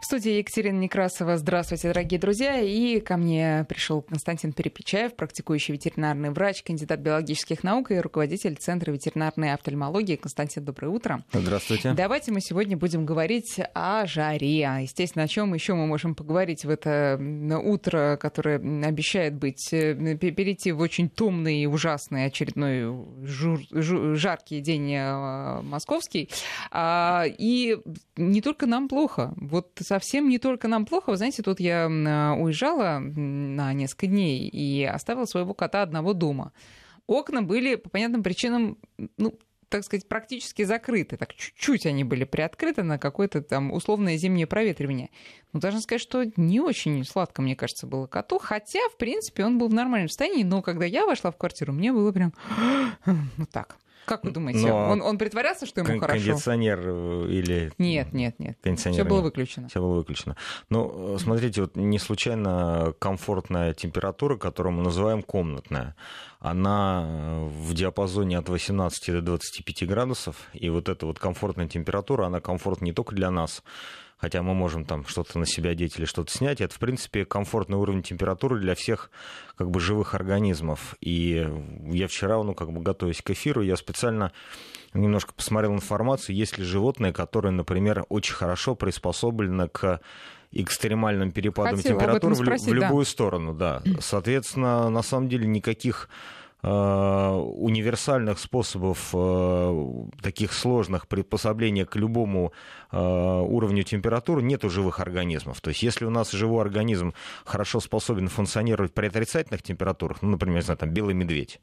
В студии Екатерина Некрасова. Здравствуйте, дорогие друзья. И ко мне пришел Константин Перепечаев, практикующий ветеринарный врач, кандидат биологических наук и руководитель Центра ветеринарной офтальмологии. Константин, доброе утро. Здравствуйте. Давайте мы сегодня будем говорить о жаре. Естественно, о чем еще мы можем поговорить в это утро, которое обещает быть э, перейти в очень томный и ужасный очередной жур, жур, жаркий день э, московский. А, и не только нам плохо. Вот совсем не только нам плохо. Вы знаете, тут я уезжала на несколько дней и оставила своего кота одного дома. Окна были по понятным причинам, ну, так сказать, практически закрыты. Так чуть-чуть они были приоткрыты на какое-то там условное зимнее проветривание. Ну, должна сказать, что не очень сладко, мне кажется, было коту. Хотя, в принципе, он был в нормальном состоянии. Но когда я вошла в квартиру, мне было прям вот так. Как вы думаете, Но он, он притворялся, что ему кон- хорошо? Кондиционер э, или... Нет, нет, нет. Кондиционер Все было выключено. Все было выключено. Ну, э, смотрите, вот не случайно комфортная температура, которую мы называем комнатная, она э, в диапазоне от 18 до 25 градусов. И вот эта вот комфортная температура, она комфортна не только для нас, хотя мы можем там что-то на себя одеть или что-то снять, это, в принципе, комфортный уровень температуры для всех как бы живых организмов. И я вчера, ну, как бы готовясь к эфиру, я специально немножко посмотрел информацию, есть ли животные, которые, например, очень хорошо приспособлены к экстремальным перепадам Хотела температуры в, спросить, в любую да. сторону, да. Соответственно, на самом деле никаких универсальных способов э, таких сложных приспособления к любому э, уровню температуры нет у живых организмов. То есть если у нас живой организм хорошо способен функционировать при отрицательных температурах, ну, например, знаю, там белый медведь,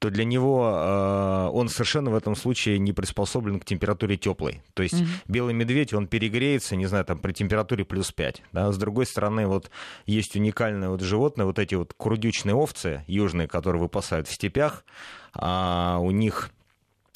то для него э, он совершенно в этом случае не приспособлен к температуре теплой. То есть mm-hmm. белый медведь, он перегреется, не знаю, там при температуре плюс 5. Да? С другой стороны, вот есть уникальное вот животное, вот эти вот курдючные овцы южные, которые выпасают в степях, а у них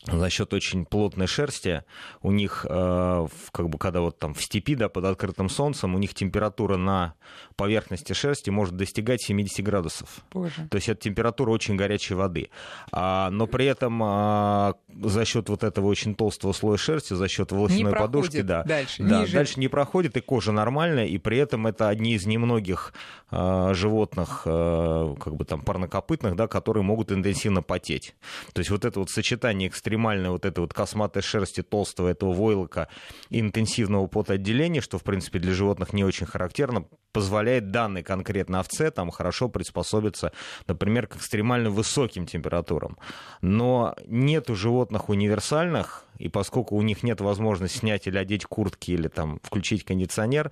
за счет очень плотной шерсти у них, э, как бы, когда вот там в степи, да, под открытым солнцем, у них температура на поверхности шерсти может достигать 70 градусов. Боже. То есть это температура очень горячей воды. А, но при этом а, за счет вот этого очень толстого слоя шерсти, за счет волосяной не подушки, да, дальше, да, ниже. дальше не проходит, и кожа нормальная, и при этом это одни из немногих а, животных, как бы там парнокопытных, да, которые могут интенсивно потеть. То есть вот это вот сочетание экстремальной вот этой вот косматой шерсти, толстого этого войлока и интенсивного потоотделения, что, в принципе, для животных не очень характерно, позволяет данной конкретно овце там хорошо приспособиться, например, к экстремально высоким температурам. Но нет у животных универсальных, и поскольку у них нет возможности снять или одеть куртки, или там включить кондиционер,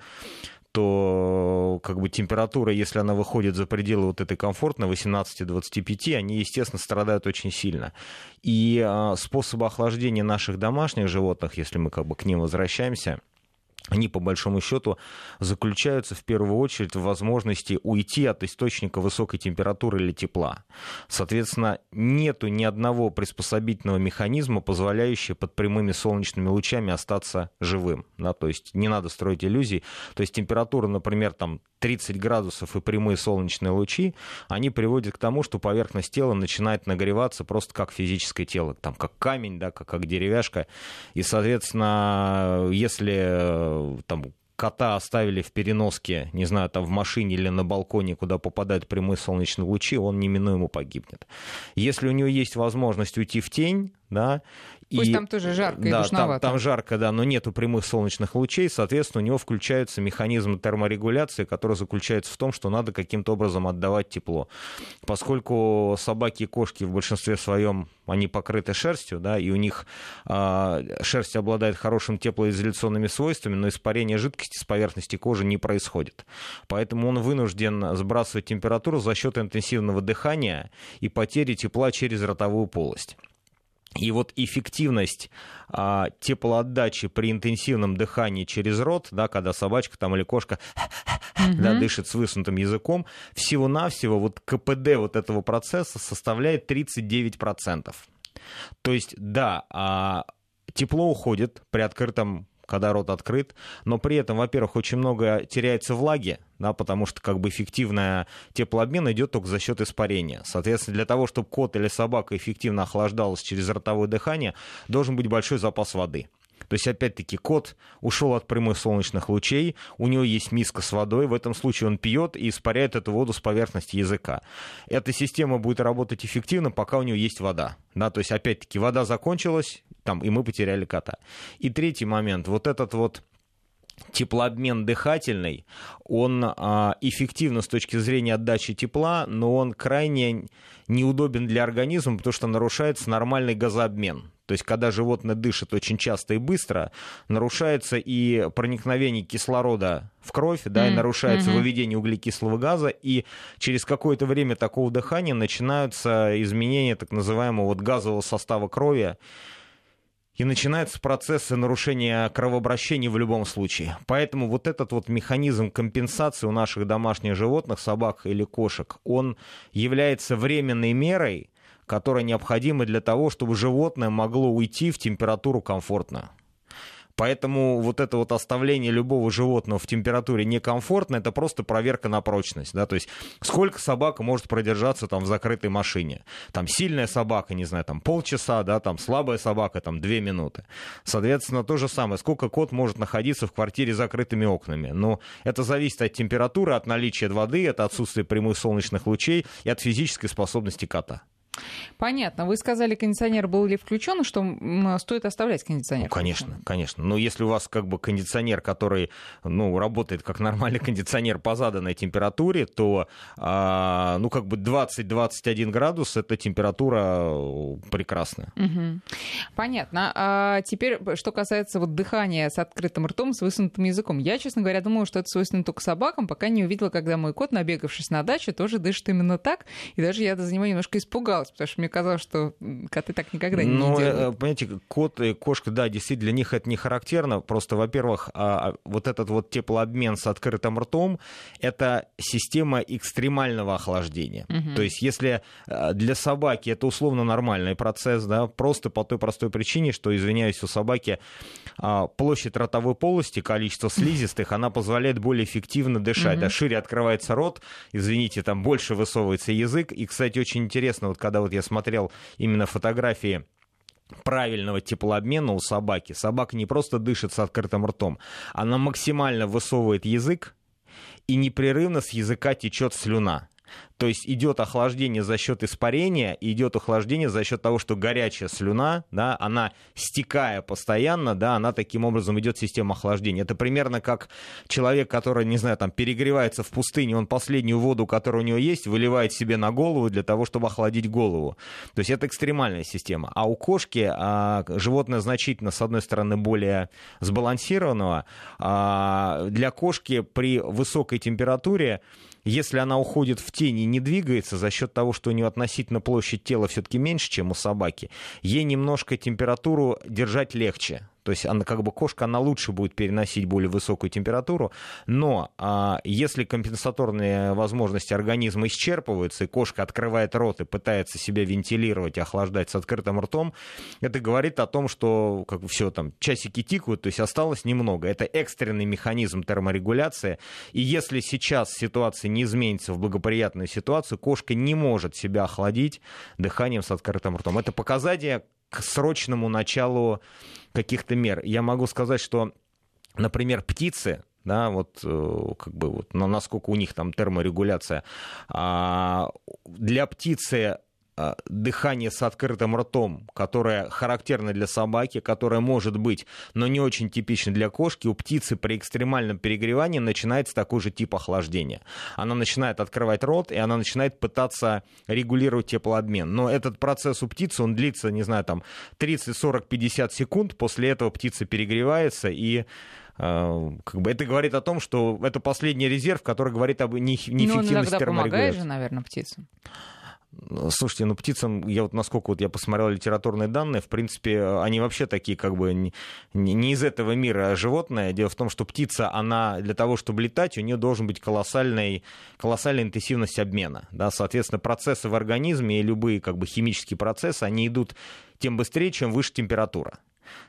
то как бы температура, если она выходит за пределы вот этой комфортной 18-25, они, естественно, страдают очень сильно. И а, способы охлаждения наших домашних животных, если мы как бы к ним возвращаемся, они, по большому счету, заключаются в первую очередь в возможности уйти от источника высокой температуры или тепла. Соответственно, нету ни одного приспособительного механизма, позволяющего под прямыми солнечными лучами остаться живым. Да? То есть не надо строить иллюзий. То есть температура, например, там 30 градусов и прямые солнечные лучи, они приводят к тому, что поверхность тела начинает нагреваться просто как физическое тело, там, как камень, да, как, как деревяшка. И, соответственно, если там кота оставили в переноске, не знаю, там в машине или на балконе, куда попадают прямые солнечные лучи, он неминуемо погибнет. Если у него есть возможность уйти в тень, да, Пусть и, там тоже жарко и да, душновато. Там, там жарко, да, но нету прямых солнечных лучей, соответственно, у него включается механизм терморегуляции, который заключается в том, что надо каким-то образом отдавать тепло. Поскольку собаки и кошки в большинстве своем, они покрыты шерстью, да, и у них э, шерсть обладает хорошим теплоизоляционными свойствами, но испарение жидкости с поверхности кожи не происходит. Поэтому он вынужден сбрасывать температуру за счет интенсивного дыхания и потери тепла через ротовую полость. И вот эффективность а, теплоотдачи при интенсивном дыхании через рот, да, когда собачка там или кошка Мгм. да, дышит с высунутым языком, всего-навсего вот КПД вот этого процесса составляет 39%. То есть, да, а, тепло уходит при открытом когда рот открыт, но при этом, во-первых, очень много теряется влаги, да, потому что как бы эффективная теплообмен идет только за счет испарения. Соответственно, для того, чтобы кот или собака эффективно охлаждалась через ротовое дыхание, должен быть большой запас воды. То есть, опять-таки, кот ушел от прямых солнечных лучей, у него есть миска с водой, в этом случае он пьет и испаряет эту воду с поверхности языка. Эта система будет работать эффективно, пока у него есть вода. Да, то есть, опять-таки, вода закончилась, там, и мы потеряли кота. И третий момент, вот этот вот теплообмен дыхательный, он а, эффективно с точки зрения отдачи тепла, но он крайне неудобен для организма, потому что нарушается нормальный газообмен. То есть, когда животное дышит очень часто и быстро, нарушается и проникновение кислорода в кровь, да, и нарушается mm-hmm. выведение углекислого газа, и через какое-то время такого дыхания начинаются изменения так называемого вот газового состава крови, и начинаются процессы нарушения кровообращения в любом случае. Поэтому вот этот вот механизм компенсации у наших домашних животных, собак или кошек, он является временной мерой, которая необходима для того, чтобы животное могло уйти в температуру комфортно. Поэтому вот это вот оставление любого животного в температуре некомфортно, это просто проверка на прочность. Да? То есть сколько собака может продержаться там в закрытой машине. Там сильная собака, не знаю, там полчаса, да, там слабая собака, там две минуты. Соответственно, то же самое. Сколько кот может находиться в квартире с закрытыми окнами. Но это зависит от температуры, от наличия воды, от отсутствия прямых солнечных лучей и от физической способности кота. Понятно. Вы сказали, кондиционер был ли включен, что стоит оставлять кондиционер? Ну, конечно, конечно. Но если у вас как бы кондиционер, который ну, работает как нормальный кондиционер по заданной температуре, то а, ну, как бы 20-21 градус это температура э, прекрасная. Угу. Понятно. А теперь, что касается вот дыхания с открытым ртом, с высунутым языком. Я, честно говоря, думаю, что это свойственно только собакам, пока не увидела, когда мой кот, набегавшись на даче, тоже дышит именно так. И даже я за него немножко испугалась, потому что мне казалось, что коты так никогда не ну, делают. Понимаете, кот и кошка, да, действительно, для них это не характерно. Просто, во-первых, а, а, вот этот вот теплообмен с открытым ртом — это система экстремального охлаждения. Угу. То есть если а, для собаки это условно нормальный процесс, да, просто по той простой причине, что, извиняюсь, у собаки площадь ротовой полости, количество слизистых, она позволяет более эффективно дышать. Угу. Да, шире открывается рот, извините, там больше высовывается язык. И, кстати, очень интересно, вот когда вот я смотрел именно фотографии правильного теплообмена у собаки. Собака не просто дышит с открытым ртом, она максимально высовывает язык, и непрерывно с языка течет слюна. То есть идет охлаждение за счет испарения, идет охлаждение за счет того, что горячая слюна, да, она стекая постоянно, да, она таким образом идет система охлаждения. Это примерно как человек, который, не знаю, там перегревается в пустыне, он последнюю воду, которая у него есть, выливает себе на голову для того, чтобы охладить голову. То есть это экстремальная система. А у кошки а, животное значительно, с одной стороны, более сбалансированного. А, для кошки при высокой температуре если она уходит в тень и не двигается за счет того, что у нее относительно площадь тела все-таки меньше, чем у собаки, ей немножко температуру держать легче. То есть она как бы кошка, она лучше будет переносить более высокую температуру. Но а, если компенсаторные возможности организма исчерпываются, и кошка открывает рот и пытается себя вентилировать, охлаждать с открытым ртом, это говорит о том, что как все там часики тикают, то есть осталось немного. Это экстренный механизм терморегуляции. И если сейчас ситуация не изменится в благоприятную ситуацию, кошка не может себя охладить дыханием с открытым ртом. Это показание к срочному началу каких-то мер. Я могу сказать, что, например, птицы, да, вот э, как бы вот, насколько у них там терморегуляция, а, для птицы дыхание с открытым ртом, которое характерно для собаки, которое может быть, но не очень типично для кошки, у птицы при экстремальном перегревании начинается такой же тип охлаждения. Она начинает открывать рот, и она начинает пытаться регулировать теплообмен. Но этот процесс у птицы, он длится, не знаю, там 30, 40, 50 секунд, после этого птица перегревается и а, как бы это говорит о том, что это последний резерв, который говорит об неэффективности ну, терморегуляции. Но помогает же, наверное, птицам. Слушайте, ну птицам, я вот насколько вот я посмотрел литературные данные, в принципе, они вообще такие как бы не, не из этого мира животные. Дело в том, что птица, она для того, чтобы летать, у нее должен быть колоссальный, колоссальная интенсивность обмена. Да? Соответственно, процессы в организме и любые как бы химические процессы, они идут тем быстрее, чем выше температура.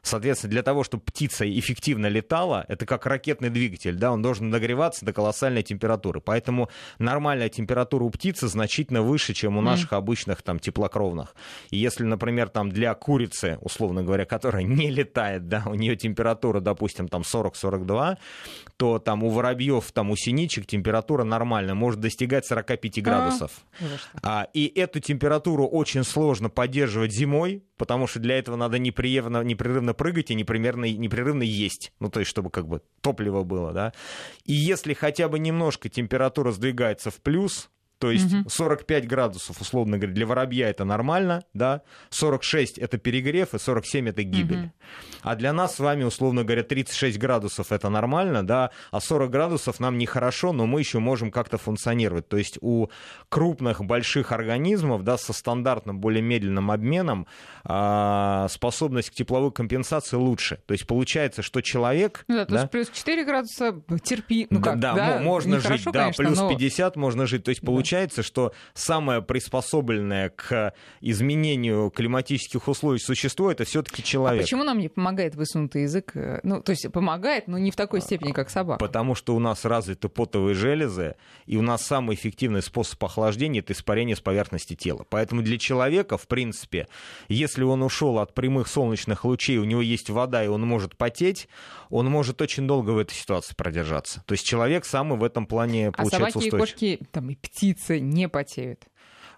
Соответственно, для того, чтобы птица эффективно летала, это как ракетный двигатель, да, он должен нагреваться до колоссальной температуры. Поэтому нормальная температура у птицы значительно выше, чем у наших mm. обычных там теплокровных. И если, например, там для курицы, условно говоря, которая не летает, да, у нее температура, допустим, там 40-42, то там у воробьев, там у синичек температура нормальная, может достигать 45 а, градусов. А, и эту температуру очень сложно поддерживать зимой, потому что для этого надо непрерывно, непрерывно прыгать и непрерывно, непрерывно есть. Ну, то есть, чтобы как бы топливо было, да. И если хотя бы немножко температура сдвигается в плюс, то есть угу. 45 градусов, условно говоря, для воробья это нормально, да, 46 это перегрев и 47 это гибель. Угу. А для нас с вами, условно говоря, 36 градусов это нормально, да, а 40 градусов нам нехорошо, но мы еще можем как-то функционировать. То есть у крупных, больших организмов, да, со стандартным, более медленным обменом а, способность к тепловой компенсации лучше. То есть получается, что человек... Ну да, да? плюс 4 градуса терпи, ну как, да, да, можно жить, да, конечно, плюс но... 50 можно жить. То есть получается, получается, что самое приспособленное к изменению климатических условий существо это все-таки а человек. А почему нам не помогает высунутый язык? Ну, то есть помогает, но не в такой степени, как собака. Потому что у нас развиты потовые железы, и у нас самый эффективный способ охлаждения это испарение с поверхности тела. Поэтому для человека, в принципе, если он ушел от прямых солнечных лучей, у него есть вода, и он может потеть, он может очень долго в этой ситуации продержаться. То есть человек самый в этом плане получается а собаки устойчив. и кошки, там и птицы птицы не потеют?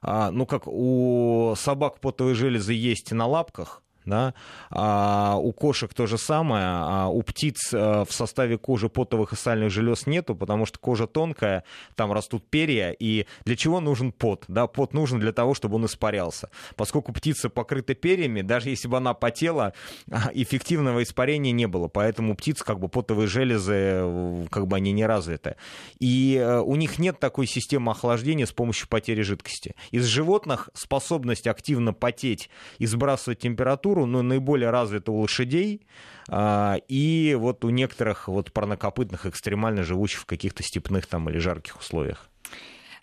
А, ну, как у собак потовые железы есть на лапках, да? А у кошек то же самое, а у птиц э, в составе кожи потовых и сальных желез нету, потому что кожа тонкая, там растут перья, и для чего нужен пот? Да, пот нужен для того, чтобы он испарялся. Поскольку птица покрыта перьями, даже если бы она потела, а, эффективного испарения не было, поэтому у птиц как бы потовые железы, э, как бы они не развиты. И э, у них нет такой системы охлаждения с помощью потери жидкости. Из животных способность активно потеть и сбрасывать температуру структуру, но наиболее развита у лошадей а, и вот у некоторых вот парнокопытных, экстремально живущих в каких-то степных там или жарких условиях.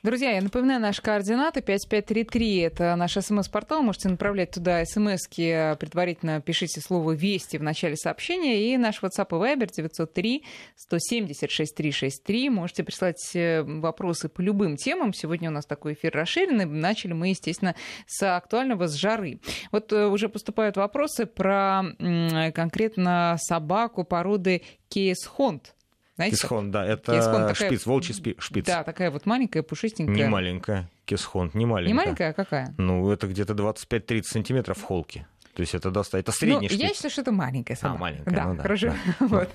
Друзья, я напоминаю наши координаты. 5533 — это наш смс-портал. Можете направлять туда смски. Предварительно пишите слово «Вести» в начале сообщения. И наш WhatsApp и Viber 903 170 6363. Можете прислать э, вопросы по любым темам. Сегодня у нас такой эфир расширенный. Начали мы, естественно, с актуального, с жары. Вот э, уже поступают вопросы про конкретно собаку породы Кейс-Хонд. Знаете, Кисхон, да, это Кисхон такая... шпиц, волчий шпиц. Да, такая вот маленькая, пушистенькая. Не маленькая, Кисхон, не маленькая. Не маленькая, а какая? Ну, это где-то 25-30 сантиметров в холке. То есть это достаточно. Это средний ну, шпиц. Я считаю, что это маленькая собака. А, маленькая, да, ну, да хорошо. Да. вот.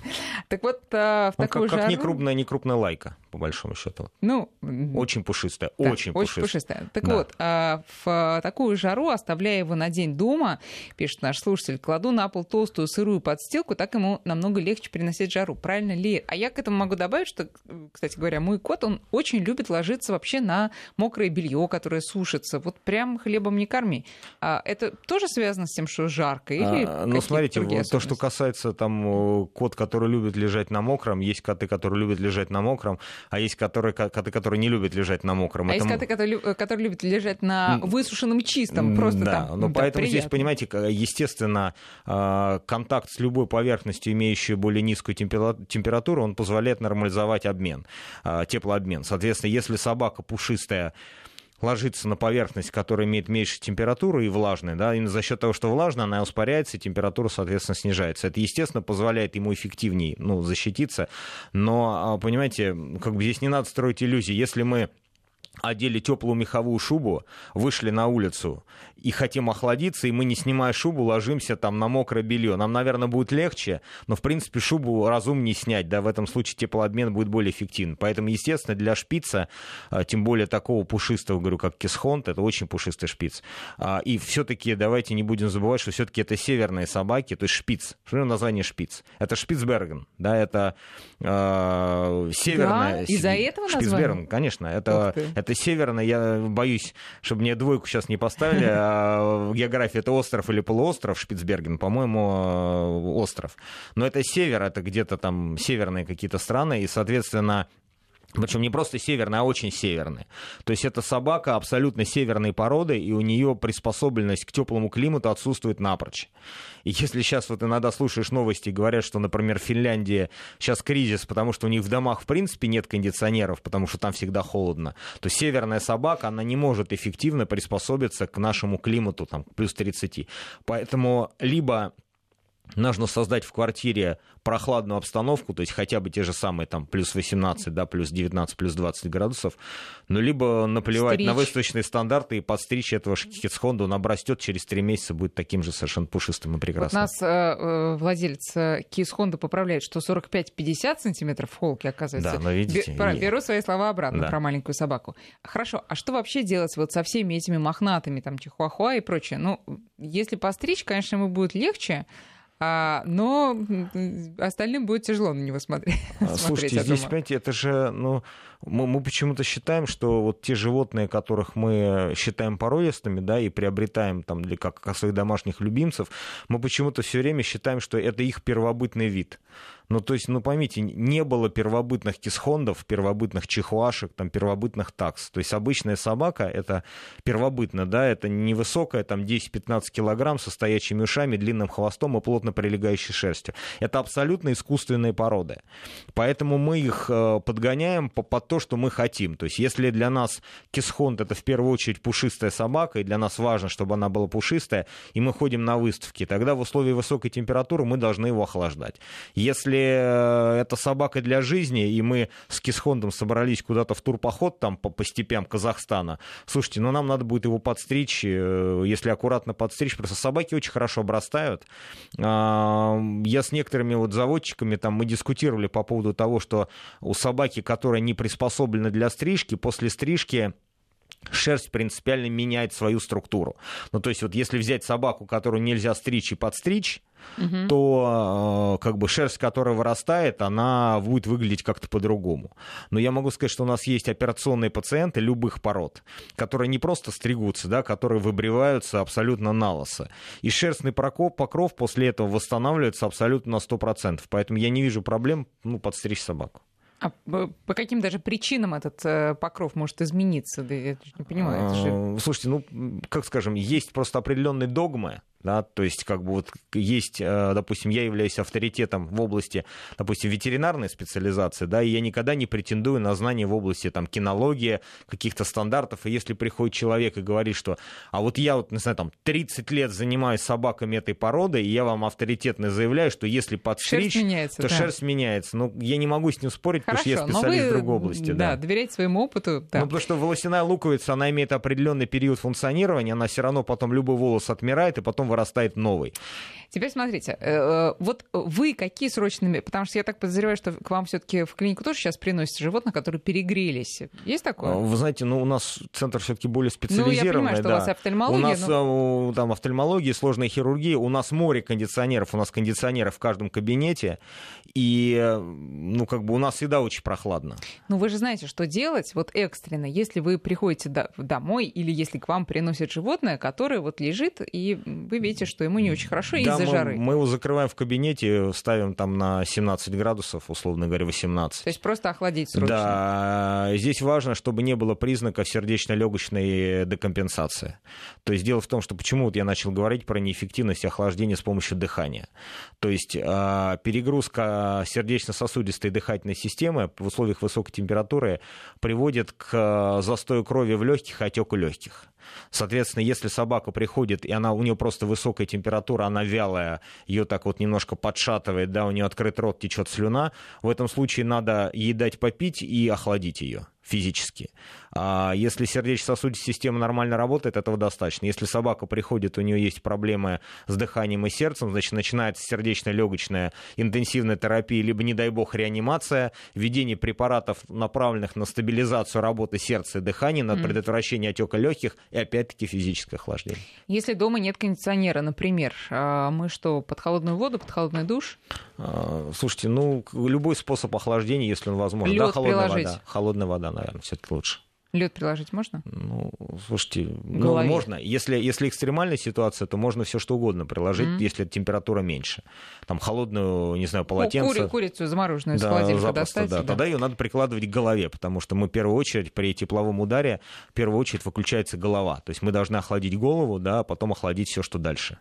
Так вот, а, в ну, такую как, жару... как не крупная, не крупная лайка, по большому счету. Ну, очень пушистая, да, очень, очень пушистая. Так да. вот, а, в такую жару, оставляя его на день дома, пишет наш слушатель, кладу на пол толстую сырую подстилку, так ему намного легче переносить жару. Правильно ли? А я к этому могу добавить, что, кстати говоря, мой кот, он очень любит ложиться вообще на мокрое белье, которое сушится. Вот прям хлебом не корми. А это тоже связано с тем, что жарко? А, ну, смотрите, то, что касается там кот, который любит лежать на мокром, есть коты, которые любят лежать на мокром, а есть которые, коты, которые не любят лежать на мокром. А Это... есть коты, которые, которые любят лежать на высушенном чистом, просто да, там. Но да, поэтому приятно. здесь, понимаете, естественно, э, контакт с любой поверхностью, имеющей более низкую температуру, он позволяет нормализовать обмен, теплообмен. Соответственно, если собака пушистая, ложится на поверхность, которая имеет меньше температуру и влажная, да, и за счет того, что влажная, она ускоряется, и температура, соответственно, снижается. Это, естественно, позволяет ему эффективнее ну, защититься, но, а, понимаете, как бы здесь не надо строить иллюзии. Если мы одели теплую меховую шубу, вышли на улицу и хотим охладиться, и мы, не снимая шубу, ложимся там на мокрое белье. Нам, наверное, будет легче, но, в принципе, шубу разумнее снять, да, в этом случае теплообмен будет более эффективен. Поэтому, естественно, для шпица, а, тем более такого пушистого, говорю, как кисхонт, это очень пушистый шпиц. А, и все-таки давайте не будем забывать, что все-таки это северные собаки, то есть шпиц. Что название шпиц? Это Шпицберген, да, это э, северная... Да, из-за этого Шпицберген, название? конечно, это, это северная, я боюсь, чтобы мне двойку сейчас не поставили, а география это остров или полуостров Шпицберген, по-моему, э, остров. Но это север, это где-то там северные какие-то страны, и, соответственно, Причем не просто северная, а очень северная. То есть это собака абсолютно северной породы, и у нее приспособленность к теплому климату отсутствует напрочь. И если сейчас вот иногда слушаешь новости, говорят, что, например, в Финляндии сейчас кризис, потому что у них в домах в принципе нет кондиционеров, потому что там всегда холодно, то северная собака, она не может эффективно приспособиться к нашему климату, там, плюс 30. Поэтому либо нужно создать в квартире прохладную обстановку, то есть хотя бы те же самые там плюс 18, да, плюс 19, плюс 20 градусов, ну, либо наплевать Стричь. на выставочные стандарты и подстричь этого Хитсхонда, он обрастет через три месяца, будет таким же совершенно пушистым и прекрасным. Вот нас э, э владелец э, Кис Хонда поправляет, что 45-50 сантиметров в холке, оказывается. Да, но видите... Бе- беру свои слова обратно да. про маленькую собаку. Хорошо, а что вообще делать вот со всеми этими мохнатыми, там, чихуахуа и прочее? Ну, если постричь, конечно, ему будет легче, а, но остальным будет тяжело на него смотреть. Слушайте, здесь, понимаете, это же, ну, мы, мы почему-то считаем, что вот те животные, которых мы считаем породистыми, да, и приобретаем там для как, как своих домашних любимцев, мы почему-то все время считаем, что это их первобытный вид. Ну, то есть, ну, поймите, не было первобытных кисхондов, первобытных чихуашек, там, первобытных такс. То есть, обычная собака, это первобытно, да, это невысокая, там, 10-15 килограмм со стоячими ушами, длинным хвостом и плотно прилегающей шерстью. Это абсолютно искусственные породы. Поэтому мы их э, подгоняем под то, что мы хотим. То есть, если для нас кисхонд это в первую очередь пушистая собака, и для нас важно, чтобы она была пушистая, и мы ходим на выставки, тогда в условиях высокой температуры мы должны его охлаждать. Если если э, это собака для жизни, и мы с Кисхондом собрались куда-то в турпоход там по, по степям Казахстана, слушайте, ну нам надо будет его подстричь, э, если аккуратно подстричь, просто собаки очень хорошо обрастают. А, я с некоторыми вот заводчиками там мы дискутировали по поводу того, что у собаки, которая не приспособлена для стрижки, после стрижки шерсть принципиально меняет свою структуру. Ну, то есть вот если взять собаку, которую нельзя стричь и подстричь, угу. то э, как бы шерсть, которая вырастает, она будет выглядеть как-то по-другому. Но я могу сказать, что у нас есть операционные пациенты любых пород, которые не просто стригутся, да, которые выбриваются абсолютно на лосо. И шерстный покров, покров после этого восстанавливается абсолютно на 100%. Поэтому я не вижу проблем ну, подстричь собаку. А по каким даже причинам этот э, покров может измениться? Да я не понимаю. Это же... А, слушайте, ну, как скажем, есть просто определенные догмы, да, то есть как бы вот есть, э, допустим, я являюсь авторитетом в области, допустим, ветеринарной специализации, да, и я никогда не претендую на знания в области там кинологии, каких-то стандартов, и если приходит человек и говорит, что, а вот я вот, не знаю, там 30 лет занимаюсь собаками этой породы, и я вам авторитетно заявляю, что если подстричь, шерсть меняется, то да. шерсть меняется. Ну, я не могу с ним спорить, Хорошо, потому что я специалист вы, в другой области. Да, да, доверять своему опыту. Да. Ну, потому что волосяная луковица, она имеет определенный период функционирования, она все равно потом любой волос отмирает, и потом вырастает новый. Теперь смотрите, э, э, вот вы какие срочные... Потому что я так подозреваю, что к вам все таки в клинику тоже сейчас приносят животных, которые перегрелись. Есть такое? Вы знаете, ну, у нас центр все таки более специализированный. Ну, я понимаю, что да. у вас офтальмология. У нас но... Э, там офтальмология, сложная хирургия. У нас море кондиционеров. У нас кондиционеров в каждом кабинете. И, ну, как бы у нас всегда очень прохладно. Ну, вы же знаете, что делать вот экстренно, если вы приходите домой или если к вам приносят животное, которое вот лежит, и вы видите, что ему не очень хорошо да, из-за жары. Мы его закрываем в кабинете, ставим там на 17 градусов, условно говоря, 18. То есть просто охладить срочно. Да, здесь важно, чтобы не было признаков сердечно-легочной декомпенсации. То есть дело в том, что почему вот я начал говорить про неэффективность охлаждения с помощью дыхания. То есть а, перегрузка сердечно-сосудистой дыхательной системы в условиях высокой температуры приводит к застою крови в легких и отеку легких. Соответственно, если собака приходит, и она, у нее просто высокая температура, она вялая, ее так вот немножко подшатывает, да, у нее открыт рот, течет слюна, в этом случае надо ей дать попить и охладить ее физически. А если сердечно-сосудистая система нормально работает, этого достаточно. Если собака приходит, у нее есть проблемы с дыханием и сердцем, значит, начинается сердечно-легочная интенсивная терапия, либо, не дай бог, реанимация, введение препаратов, направленных на стабилизацию работы сердца и дыхания, на предотвращение отека легких и, опять-таки, физическое охлаждение. Если дома нет кондиционера, например, а мы что, под холодную воду, под холодный душ? А, слушайте, ну, любой способ охлаждения, если он возможен. Лёд да, холодная приложить. вода. Холодная вода, наверное, все-таки лучше. Лед приложить можно? Ну, слушайте, ну, можно. Если, если экстремальная ситуация, то можно все что угодно приложить, mm-hmm. если температура меньше. Там холодную, не знаю, полотенце. Кури, курицу замороженную да, из холодильника запросто, достать. Да. да. Тогда ее надо прикладывать к голове, потому что мы в первую очередь при тепловом ударе, в первую очередь выключается голова. То есть мы должны охладить голову, да, а потом охладить все, что дальше.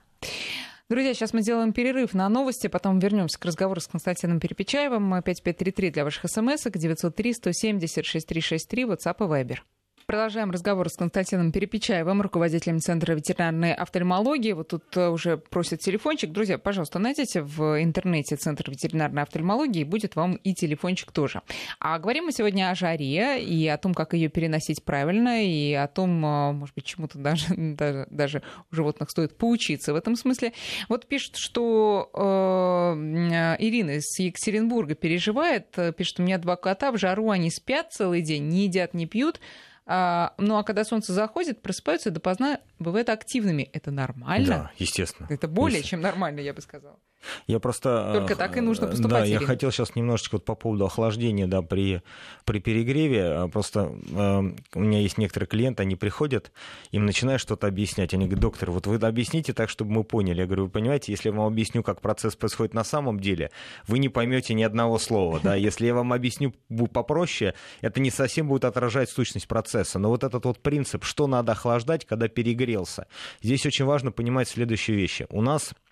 Друзья, сейчас мы сделаем перерыв на новости, потом вернемся к разговору с Константином Перепечаевым. 5533 для ваших смс, 903 170 6363, WhatsApp и Viber. Продолжаем разговор с Константином Перепечаевым, руководителем Центра ветеринарной офтальмологии. Вот тут э, уже просят телефончик. Друзья, пожалуйста, найдите в интернете Центр ветеринарной офтальмологии, будет вам и телефончик тоже. А говорим мы сегодня о жаре и о том, как ее переносить правильно, и о том, э, может быть, чему-то даже, даже, даже у животных стоит поучиться в этом смысле. Вот пишут, что э, Ирина из Екатеринбурга переживает, пишет, у меня два кота в жару, они спят целый день, не едят, не пьют, а, ну а когда солнце заходит, просыпаются допоздна, бывают активными. Это нормально? Да, естественно. Это более чем нормально, я бы сказала. Я просто... Только так и нужно поступать. Да, я хотел сейчас немножечко вот по поводу охлаждения да, при, при перегреве. А, просто э, у меня есть некоторые клиенты, они приходят, им начинают что-то объяснять. Они говорят, доктор, вот вы объясните так, чтобы мы поняли. Я говорю, вы понимаете, если я вам объясню, как процесс происходит на самом деле, вы не поймете ни одного слова. Да? Если я вам объясню попроще, это не совсем будет отражать сущность процесса. Но вот этот вот принцип, что надо охлаждать, когда перегрелся. Здесь очень важно понимать следующие вещи. У нас а, а,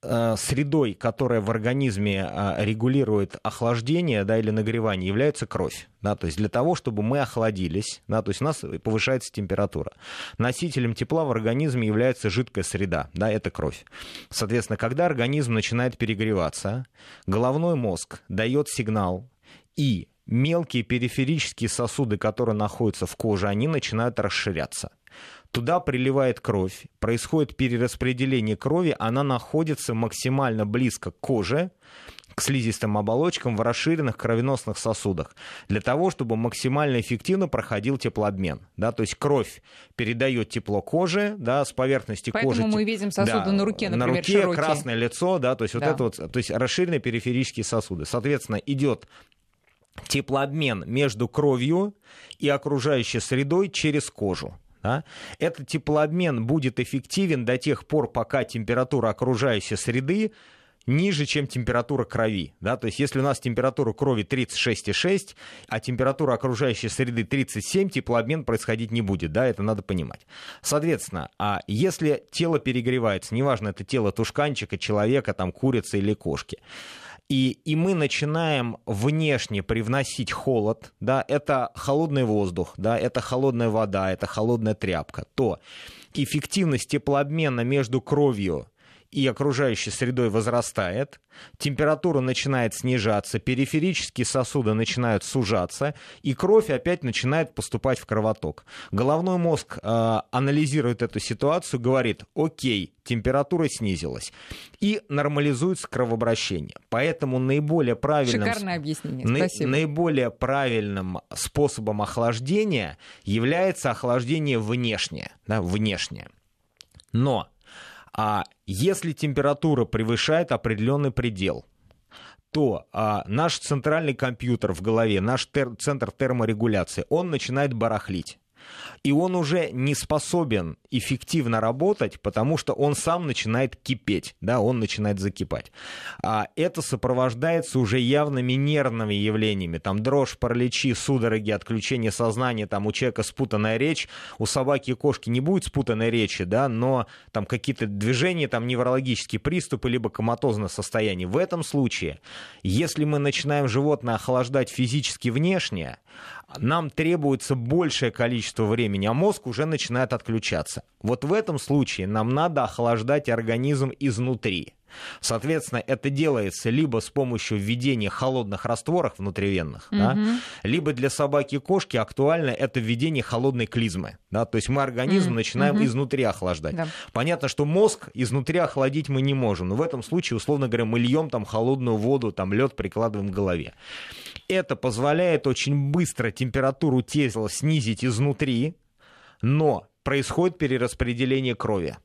средой, которая в организме а, регулирует охлаждение да, или нагревание, является кровь. Да, то есть для того, чтобы мы охладились, да, то есть у нас повышается температура. Носителем тепла в организме является жидкая среда, да, это кровь. Соответственно, когда организм начинает перегреваться, головной мозг дает сигнал, и мелкие периферические сосуды, которые находятся в коже, они начинают расширяться. Туда приливает кровь, происходит перераспределение крови, она находится максимально близко к коже, к слизистым оболочкам в расширенных кровеносных сосудах, для того, чтобы максимально эффективно проходил теплообмен. Да, то есть кровь передает тепло коже да, с поверхности Поэтому кожи. Поэтому мы видим сосуды да, на руке, например, На руке широкие. красное лицо, да, то есть да. вот это вот, то есть расширенные периферические сосуды. Соответственно, идет теплообмен между кровью и окружающей средой через кожу. Да? Этот теплообмен будет эффективен до тех пор, пока температура окружающей среды ниже, чем температура крови. Да? То есть если у нас температура крови 36,6, а температура окружающей среды 37, теплообмен происходить не будет. Да? Это надо понимать. Соответственно, а если тело перегревается, неважно, это тело тушканчика, человека, там, курицы или кошки, и, и мы начинаем внешне привносить холод, да, это холодный воздух, да, это холодная вода, это холодная тряпка, то эффективность теплообмена между кровью и окружающей средой возрастает, температура начинает снижаться, периферические сосуды начинают сужаться, и кровь опять начинает поступать в кровоток. Головной мозг э, анализирует эту ситуацию, говорит, окей, температура снизилась, и нормализуется кровообращение. Поэтому наиболее правильным, Шикарное объяснение, спасибо. наиболее правильным способом охлаждения является охлаждение внешнее. Да, внешнее. Но а если температура превышает определенный предел, то а, наш центральный компьютер в голове, наш тер- центр терморегуляции, он начинает барахлить и он уже не способен эффективно работать, потому что он сам начинает кипеть, да, он начинает закипать. А это сопровождается уже явными нервными явлениями, там дрожь, параличи, судороги, отключение сознания, там у человека спутанная речь, у собаки и кошки не будет спутанной речи, да, но там какие-то движения, там неврологические приступы, либо коматозное состояние. В этом случае, если мы начинаем животное охлаждать физически внешне, нам требуется большее количество времени, а мозг уже начинает отключаться. Вот в этом случае нам надо охлаждать организм изнутри. Соответственно, это делается либо с помощью введения холодных растворов внутривенных, угу. да, либо для собаки и кошки актуально это введение холодной клизмы. Да, то есть мы организм угу. начинаем угу. изнутри охлаждать. Да. Понятно, что мозг изнутри охладить мы не можем, но в этом случае, условно говоря, мы льем там холодную воду, там лед прикладываем к голове. Это позволяет очень быстро температуру тела снизить изнутри, но происходит перераспределение крови.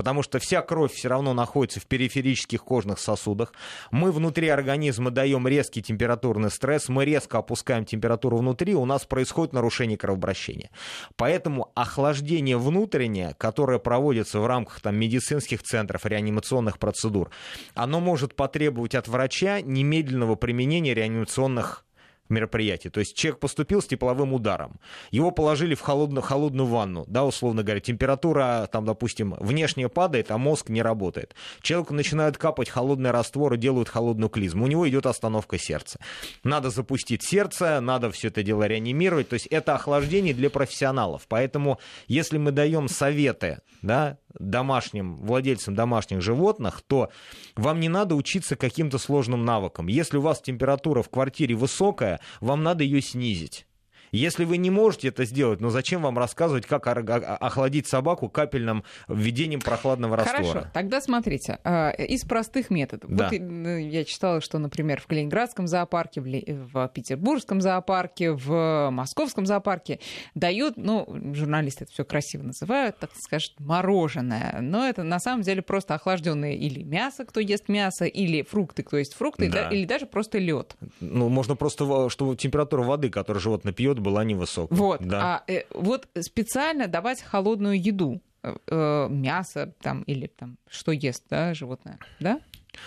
Потому что вся кровь все равно находится в периферических кожных сосудах. Мы внутри организма даем резкий температурный стресс, мы резко опускаем температуру внутри, у нас происходит нарушение кровообращения. Поэтому охлаждение внутреннее, которое проводится в рамках там, медицинских центров, реанимационных процедур, оно может потребовать от врача немедленного применения реанимационных мероприятие. То есть человек поступил с тепловым ударом, его положили в холодную, холодную ванну, да, условно говоря, температура там, допустим, внешняя падает, а мозг не работает. Человеку начинают капать холодный раствор и делают холодную клизму. У него идет остановка сердца. Надо запустить сердце, надо все это дело реанимировать. То есть это охлаждение для профессионалов. Поэтому если мы даем советы, да, домашним, владельцам домашних животных, то вам не надо учиться каким-то сложным навыкам. Если у вас температура в квартире высокая, вам надо ее снизить. Если вы не можете это сделать, ну зачем вам рассказывать, как охладить собаку капельным введением прохладного раствора? Хорошо, тогда смотрите, а, из простых методов. Да. Вот ну, я читала, что, например, в Калининградском зоопарке, в Петербургском зоопарке, в Московском зоопарке дают, ну, журналисты это все красиво называют, так сказать, мороженое. Но это на самом деле просто охлажденное или мясо, кто ест мясо, или фрукты, кто ест фрукты, да. или даже просто лед. Ну, можно просто, чтобы температура воды, которую животное пьет, была невысокая. Вот, да. а, э, вот специально давать холодную еду, э, э, мясо там или там что ест, да, животное, да?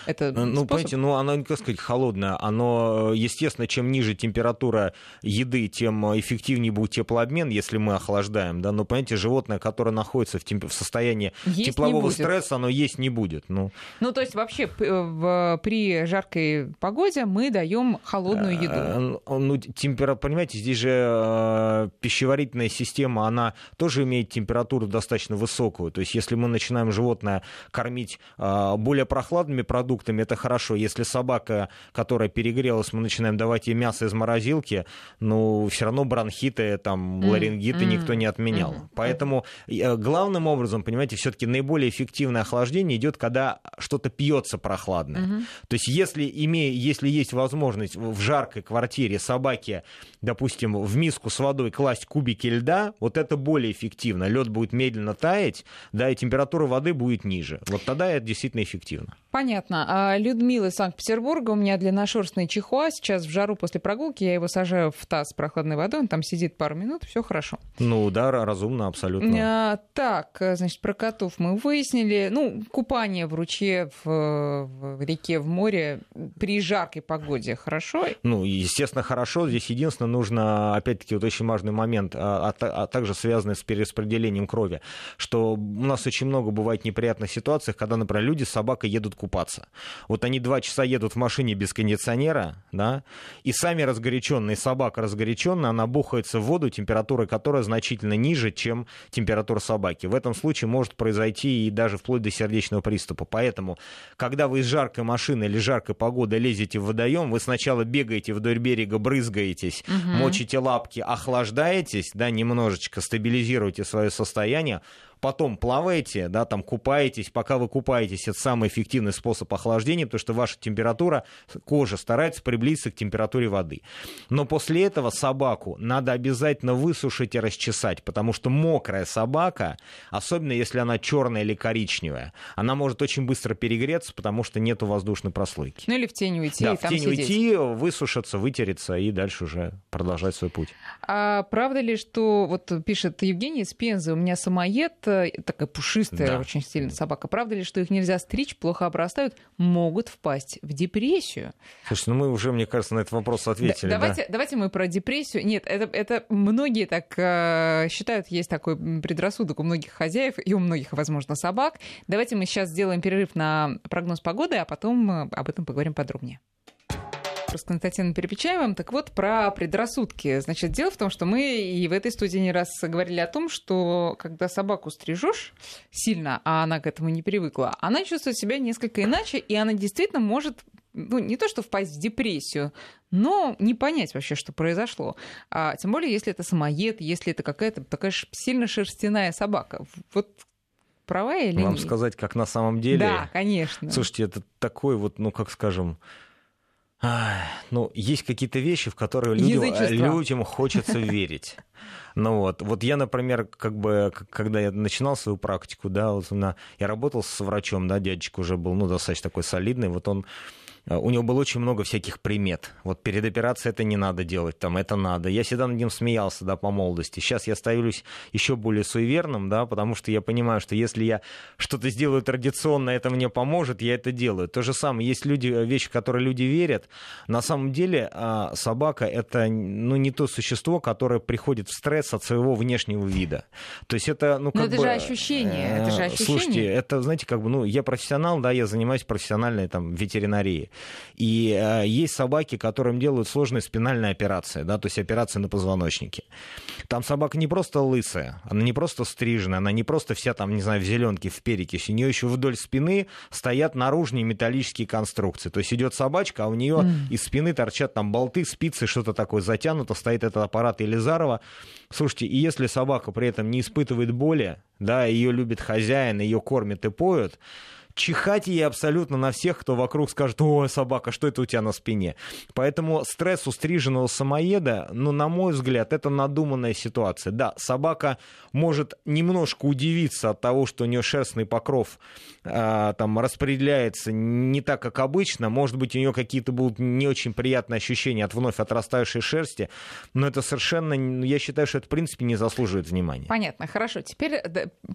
Это ну, способ? понимаете, ну, оно, как сказать, холодное. Оно, естественно, чем ниже температура еды, тем эффективнее будет теплообмен, если мы охлаждаем, да. Но, понимаете, животное, которое находится в, темп... в состоянии есть теплового стресса, оно есть не будет. Ну, ну то есть вообще в... при жаркой погоде мы даем холодную еду. Э, ну, темпера... понимаете, здесь же э, пищеварительная система, она тоже имеет температуру достаточно высокую. То есть если мы начинаем животное кормить э, более прохладными продуктами, это хорошо. Если собака, которая перегрелась, мы начинаем давать ей мясо из морозилки, ну, все равно бронхиты, там, ларингиты mm-hmm. никто не отменял. Mm-hmm. Поэтому э, главным образом, понимаете, все-таки наиболее эффективное охлаждение идет, когда что-то пьется прохладное. Mm-hmm. То есть, если, имея, если есть возможность в жаркой квартире собаке, допустим, в миску с водой класть кубики льда, вот это более эффективно. Лед будет медленно таять, да, и температура воды будет ниже. Вот тогда это действительно эффективно. Понятно. А Людмила из Санкт-Петербурга, у меня длинношерстный чихуа, сейчас в жару после прогулки, я его сажаю в таз с прохладной водой, он там сидит пару минут, все хорошо. Ну да, разумно, абсолютно. А, так, значит, про котов мы выяснили. Ну, купание в ручье, в, в реке, в море при жаркой погоде хорошо? Ну, естественно, хорошо. Здесь единственное, нужно, опять-таки, вот очень важный момент, а, а, а также связанный с перераспределением крови, что у нас очень много бывает неприятных ситуаций, когда, например, люди с собакой едут купаться. Вот они два часа едут в машине без кондиционера, да, и сами разгоряченные, собака разгоряченная, она бухается в воду, температура которой значительно ниже, чем температура собаки. В этом случае может произойти и даже вплоть до сердечного приступа. Поэтому, когда вы из жаркой машины или жаркой погоды лезете в водоем, вы сначала бегаете вдоль берега, брызгаетесь, угу. мочите лапки, охлаждаетесь, да, немножечко стабилизируете свое состояние, потом плаваете, да, там купаетесь, пока вы купаетесь, это самый эффективный способ охлаждения, потому что ваша температура, кожа старается приблизиться к температуре воды. Но после этого собаку надо обязательно высушить и расчесать, потому что мокрая собака, особенно если она черная или коричневая, она может очень быстро перегреться, потому что нет воздушной прослойки. Ну или в тень уйти. Да, в тень сидеть. уйти, высушиться, вытереться и дальше уже продолжать свой путь. А правда ли, что, вот пишет Евгений из Пензы, у меня самоед, такая пушистая да. очень сильная собака. Правда ли, что их нельзя стричь, плохо обрастают, могут впасть в депрессию? Слушай, ну мы уже, мне кажется, на этот вопрос ответили. Да, давайте, да? давайте мы про депрессию. Нет, это, это многие так э, считают, есть такой предрассудок у многих хозяев и у многих, возможно, собак. Давайте мы сейчас сделаем перерыв на прогноз погоды, а потом э, об этом поговорим подробнее с Константином Перепечаевым. Так вот, про предрассудки. Значит, дело в том, что мы и в этой студии не раз говорили о том, что когда собаку стрижешь сильно, а она к этому не привыкла, она чувствует себя несколько иначе, и она действительно может ну, не то что впасть в депрессию, но не понять вообще, что произошло. А тем более, если это самоед, если это какая-то такая сильно шерстяная собака. Вот права или Вам сказать, как на самом деле? Да, конечно. Слушайте, это такой вот, ну, как скажем, Ну, есть какие-то вещи, в которые людям, людям хочется верить. Ну вот, вот я, например, как бы, когда я начинал свою практику, да, вот на, я работал с врачом, да, дядечка уже был, ну, достаточно такой солидный, вот он у него было очень много всяких примет. Вот перед операцией это не надо делать, там это надо. Я всегда над ним смеялся, да, по молодости. Сейчас я становлюсь еще более суеверным, да, потому что я понимаю, что если я что-то сделаю традиционно, это мне поможет, я это делаю. То же самое, есть люди, э, вещи, в которые люди верят. На самом деле а, собака это, ну, не то существо, которое приходит в стресс от своего внешнего вида. То есть это, ну, как Но это бы... же ощущение, это же э, ощущение. Слушайте, это, знаете, как бы, ну, я профессионал, да, я занимаюсь профессиональной там ветеринарией. И э, есть собаки, которым делают сложные спинальные операции, да, то есть операции на позвоночнике. Там собака не просто лысая, она не просто стрижена, она не просто вся там, не знаю, в зеленке, в перекиси. У нее еще вдоль спины стоят наружные металлические конструкции. То есть идет собачка, а у нее mm. из спины торчат там болты, спицы, что-то такое затянуто, стоит этот аппарат Елизарова. Слушайте, и если собака при этом не испытывает боли, да, ее любит хозяин, ее кормят и поют, чихать ей абсолютно на всех, кто вокруг скажет, о, собака, что это у тебя на спине. Поэтому стресс у стриженного самоеда, ну, на мой взгляд, это надуманная ситуация. Да, собака может немножко удивиться от того, что у нее шерстный покров э, там распределяется не так, как обычно. Может быть, у нее какие-то будут не очень приятные ощущения от вновь отрастающей шерсти, но это совершенно, я считаю, что это, в принципе, не заслуживает внимания. Понятно, хорошо. Теперь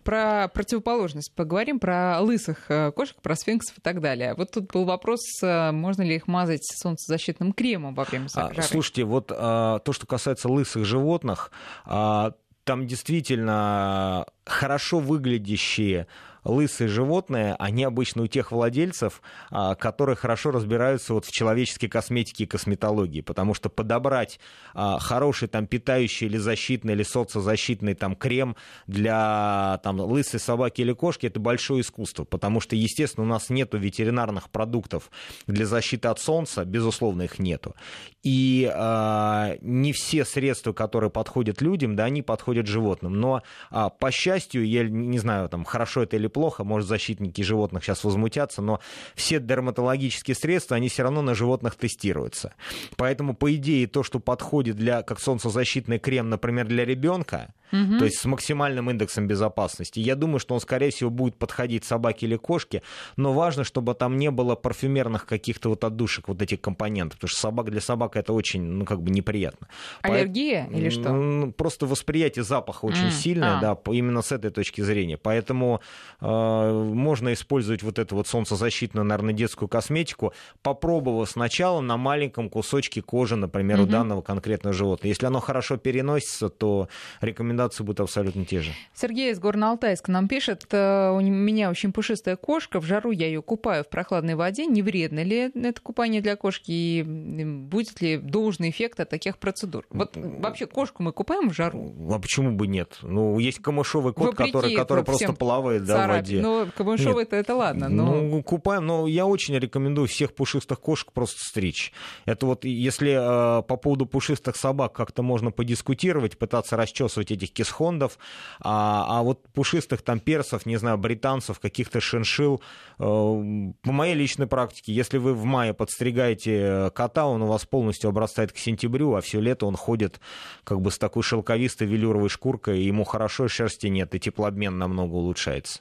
про противоположность поговорим, про лысых э, кошек, про сфинксов и так далее. Вот тут был вопрос, э, можно ли их мазать солнцезащитным кремом во время а, жары. Слушайте, вот а, то, что касается лысых животных, а, там действительно хорошо выглядящие лысые животные, они обычно у тех владельцев, а, которые хорошо разбираются вот в человеческой косметике и косметологии, потому что подобрать а, хороший там питающий или защитный или социозащитный там крем для там лысой собаки или кошки это большое искусство, потому что естественно у нас нету ветеринарных продуктов для защиты от солнца, безусловно их нету, и э, не все средства, которые подходят людям, да, они подходят животным, но э, по счастью, я не знаю там хорошо это или плохо, может, защитники животных сейчас возмутятся, но все дерматологические средства, они все равно на животных тестируются. Поэтому, по идее, то, что подходит для, как солнцезащитный крем, например, для ребенка, угу. то есть с максимальным индексом безопасности, я думаю, что он, скорее всего, будет подходить собаке или кошке, но важно, чтобы там не было парфюмерных каких-то вот отдушек, вот этих компонентов, потому что собак для собак это очень, ну, как бы неприятно. Аллергия По... или что? Просто восприятие запаха очень mm. сильное, а. да, именно с этой точки зрения. Поэтому можно использовать вот эту вот солнцезащитную, наверное, детскую косметику, попробовав сначала на маленьком кусочке кожи, например, mm-hmm. у данного конкретного животного. Если оно хорошо переносится, то рекомендации будут абсолютно те же. Сергей из Горно-Алтайска нам пишет, э, у меня очень пушистая кошка, в жару я ее купаю в прохладной воде, не вредно ли это купание для кошки и будет ли должный эффект от таких процедур? Вот вообще кошку мы купаем в жару? А почему бы нет? Ну, есть камышовый кот, Вопреки который, который просто плавает да, воде. Ну, камышовый это, это ладно. Но... Ну, купаем, но я очень рекомендую всех пушистых кошек просто стричь. Это вот, если э, по поводу пушистых собак как-то можно подискутировать, пытаться расчесывать этих кисхондов, а, а вот пушистых там персов, не знаю, британцев, каких-то шиншил, э, по моей личной практике, если вы в мае подстригаете кота, он у вас полностью обрастает к сентябрю, а все лето он ходит как бы с такой шелковистой велюровой шкуркой, и ему хорошо, шерсти нет, и теплообмен намного улучшается.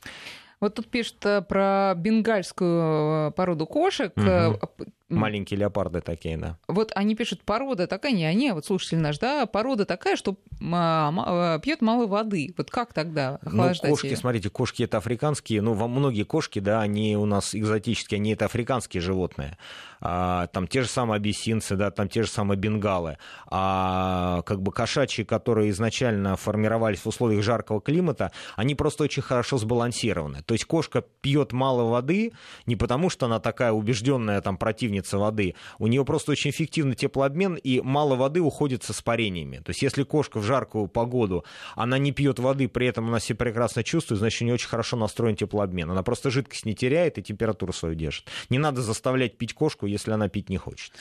Вот тут пишут э, про бенгальскую э, породу кошек. Угу. Маленькие леопарды такие, да. Вот они пишут, порода такая, не они, а вот слушатель наш, да, порода такая, что а, пьет мало воды. Вот как тогда ну, охлаждать Ну, кошки, ее? смотрите, кошки это африканские, ну, многие кошки, да, они у нас экзотические, они это африканские животные. А, там те же самые абиссинцы, да, там те же самые бенгалы. А как бы кошачьи, которые изначально формировались в условиях жаркого климата, они просто очень хорошо сбалансированы. То есть кошка пьет мало воды не потому, что она такая убежденная там противница противница воды. У нее просто очень эффективный теплообмен, и мало воды уходит с испарениями. То есть если кошка в жаркую погоду, она не пьет воды, при этом она себя прекрасно чувствует, значит, у нее очень хорошо настроен теплообмен. Она просто жидкость не теряет и температуру свою держит. Не надо заставлять пить кошку, если она пить не хочет.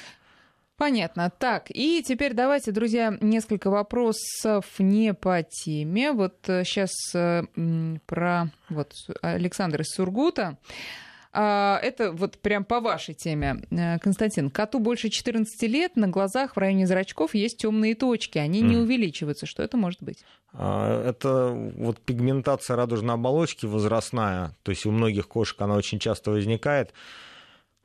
Понятно. Так, и теперь давайте, друзья, несколько вопросов не по теме. Вот сейчас э, про вот Александр из Сургута. А, это вот прям по вашей теме, э, Константин. Коту больше 14 лет, на глазах в районе зрачков есть темные точки, они mm. не увеличиваются. Что это может быть? А, это вот пигментация радужной оболочки возрастная, то есть у многих кошек она очень часто возникает.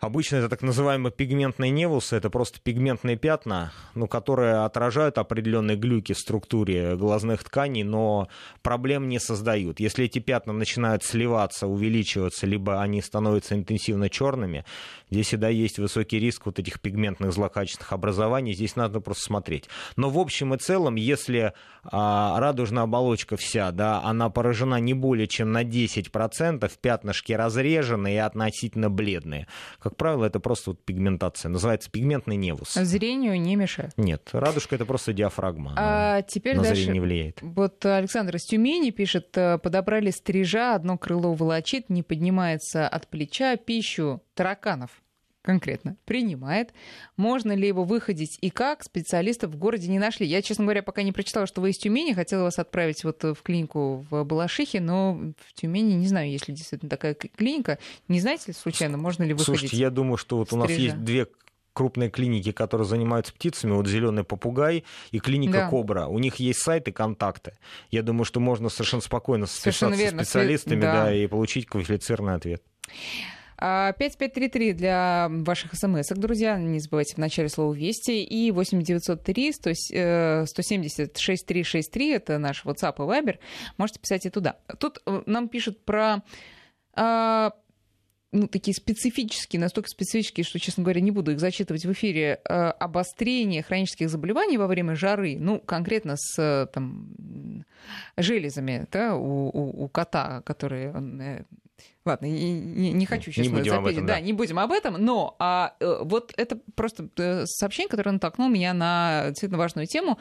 Обычно это так называемые пигментные невусы, это просто пигментные пятна, ну, которые отражают определенные глюки в структуре глазных тканей, но проблем не создают. Если эти пятна начинают сливаться, увеличиваться, либо они становятся интенсивно черными, здесь всегда есть высокий риск вот этих пигментных злокачественных образований, здесь надо просто смотреть. Но в общем и целом, если а, радужная оболочка вся, да, она поражена не более чем на 10%, пятнышки разрежены и относительно бледные, как правило, это просто вот пигментация. Называется пигментный невус. Зрению не мешает? Нет, радужка это просто диафрагма. А теперь на дальше. не влияет. Вот Александр из Тюмени пишет, э, подобрали стрижа, одно крыло волочит, не поднимается от плеча, пищу тараканов конкретно принимает. Можно ли его выходить и как? Специалистов в городе не нашли. Я, честно говоря, пока не прочитала, что вы из Тюмени. Хотела вас отправить вот в клинику в Балашихе, но в Тюмени не знаю, есть ли действительно такая клиника. Не знаете ли случайно, можно ли выходить? Слушайте, я думаю, что вот у нас есть две крупные клиники, которые занимаются птицами, вот зеленый попугай и клиника да. Кобра. У них есть сайт и контакты. Я думаю, что можно совершенно спокойно совершенно списаться с специалистами да. Да, и получить квалифицированный ответ. 5533 а, для ваших смс друзья. Не забывайте в начале слова «Вести». И 8903 170 6363 это наш WhatsApp и Viber. Можете писать и туда. Тут э, нам пишут про а, ну, такие специфические, настолько специфические, что, честно говоря, не буду их зачитывать в эфире, э, обострение хронических заболеваний во время жары, ну, конкретно с э, там, железами да, у, у, у кота, которые Ладно, не, не, не хочу сейчас не будем об этом, да. да, не будем об этом, но а, э, вот это просто э, сообщение, которое натолкнуло меня на действительно важную тему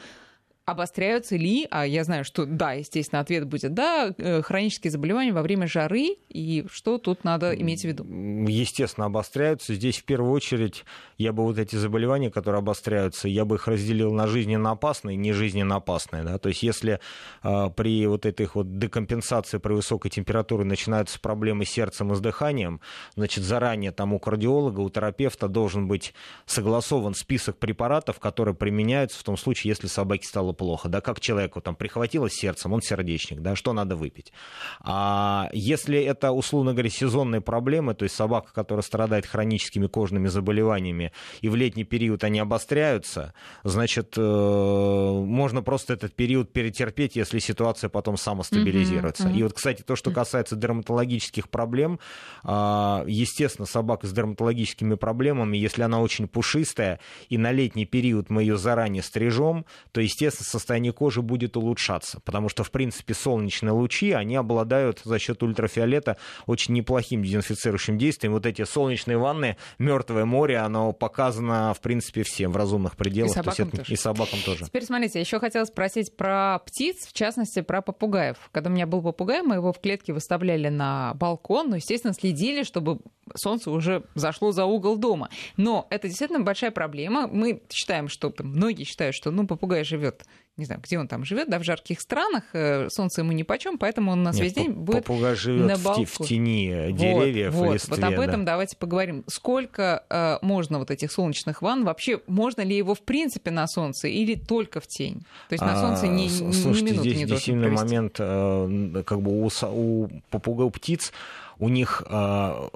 обостряются ли, а я знаю, что да, естественно, ответ будет да, э, хронические заболевания во время жары, и что тут надо иметь в виду? Естественно, обостряются. Здесь в первую очередь я бы вот эти заболевания, которые обостряются, я бы их разделил на жизненно опасные и не жизненно опасные. Да? То есть если э, при вот этой вот декомпенсации при высокой температуре начинаются проблемы с сердцем и с дыханием, значит, заранее там у кардиолога, у терапевта должен быть согласован список препаратов, которые применяются в том случае, если собаке стало стало плохо, да, как человеку там прихватило сердцем, он сердечник, да, что надо выпить. А если это, условно говоря, сезонные проблемы, то есть собака, которая страдает хроническими кожными заболеваниями, и в летний период они обостряются, значит, э, можно просто этот период перетерпеть, если ситуация потом самостабилизируется. Mm-hmm, mm-hmm. И вот, кстати, то, что касается дерматологических проблем, а, естественно, собака с дерматологическими проблемами, если она очень пушистая, и на летний период мы ее заранее стрижем, то, естественно, состояние кожи будет улучшаться, потому что, в принципе, солнечные лучи, они обладают за счет ультрафиолета очень неплохим дезинфицирующим действием. Вот эти солнечные ванны, мертвое море, оно показано, в принципе, всем в разумных пределах. И собакам, это, тоже. И собакам тоже. Теперь смотрите, еще хотела спросить про птиц, в частности, про попугаев. Когда у меня был попугай, мы его в клетке выставляли на балкон, ну, естественно, следили, чтобы солнце уже зашло за угол дома. Но это действительно большая проблема. Мы считаем, что там, многие считают, что ну, попугай живет не знаю, где он там живет, да, в жарких странах, э, солнце ему ни почем, поэтому он у нас Нет, весь день будет попугай живет на балконе. В, тени деревьев вот, и вот, листве, вот об этом да. давайте поговорим. Сколько э, можно вот этих солнечных ванн? Вообще, можно ли его в принципе на солнце или только в тень? То есть на солнце не, не, слушайте, ни минуты здесь, не здесь сильный момент, э, как бы у, у попугая, у птиц, у них э,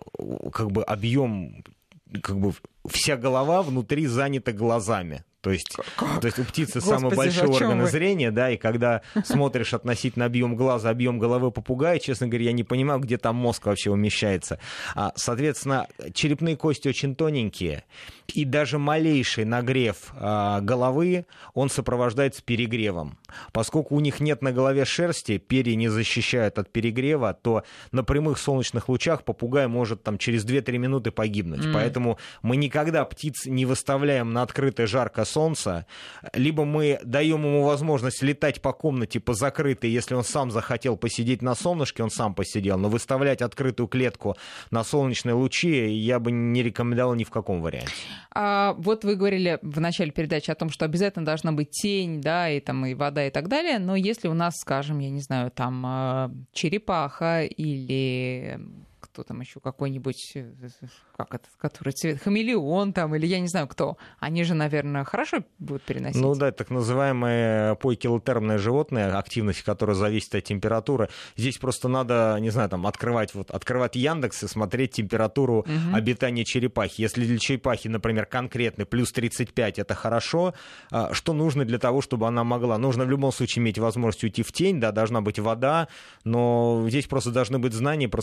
как бы объем как бы вся голова внутри занята глазами. То есть, как? то есть у птицы Господи, самый большой орган вы? зрения, да, и когда смотришь относительно объем глаза, объем головы попугая, честно говоря, я не понимаю, где там мозг вообще умещается. А, соответственно, черепные кости очень тоненькие, и даже малейший нагрев а, головы, он сопровождается перегревом. Поскольку у них нет на голове шерсти, перья не защищают от перегрева, то на прямых солнечных лучах попугай может там через 2-3 минуты погибнуть. Mm. Поэтому мы никогда птиц не выставляем на открытое жаркое солнца, либо мы даем ему возможность летать по комнате по закрытой, если он сам захотел посидеть на солнышке, он сам посидел, но выставлять открытую клетку на солнечные лучи я бы не рекомендовал ни в каком варианте. А вот вы говорили в начале передачи о том, что обязательно должна быть тень, да, и там и вода и так далее, но если у нас, скажем, я не знаю, там э, черепаха или кто там еще какой-нибудь, э, как это, который цвет, хамелеон там, или я не знаю кто, они же, наверное, хорошо будут переносить. Ну да, так называемые поикилотермные животные, активность которая зависит от температуры. Здесь просто надо, не знаю, там открывать, вот, открывать Яндекс и смотреть температуру угу. обитания черепахи. Если для черепахи, например, конкретный плюс 35, это хорошо. А что нужно для того, чтобы она могла? Нужно в любом случае иметь возможность уйти в тень, да, должна быть вода, но здесь просто должны быть знания про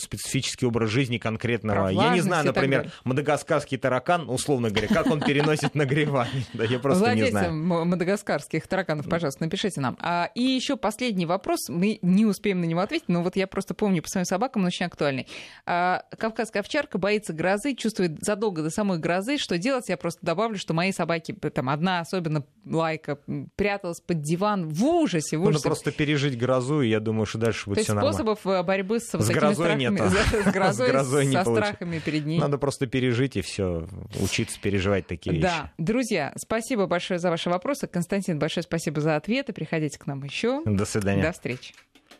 специфический образ жизни конкретного. Я не знаю, например, мадагаскарский таракан, условно говоря, как он переносит нагревание. Да, я просто не знаю. мадагаскарских тараканов, пожалуйста, напишите нам. А, и еще последний вопрос. Мы не успеем на него ответить, но вот я просто помню по своим собакам, он очень актуальный. А, кавказская овчарка боится грозы, чувствует задолго до самой грозы. Что делать? Я просто добавлю, что мои собаки, там одна особенно лайка, пряталась под диван в ужасе. В ужасе. Надо просто пережить грозу, и я думаю, что дальше будет все нормально. способов э, борьбы с, с грозой нет. С грозой, с грозой со страхами перед ней. Надо просто пережить и все, учиться переживать такие вещи. Да. Друзья, спасибо большое за ваши вопросы. Константин, большое спасибо за ответы. Приходите к нам еще. До свидания. До встречи.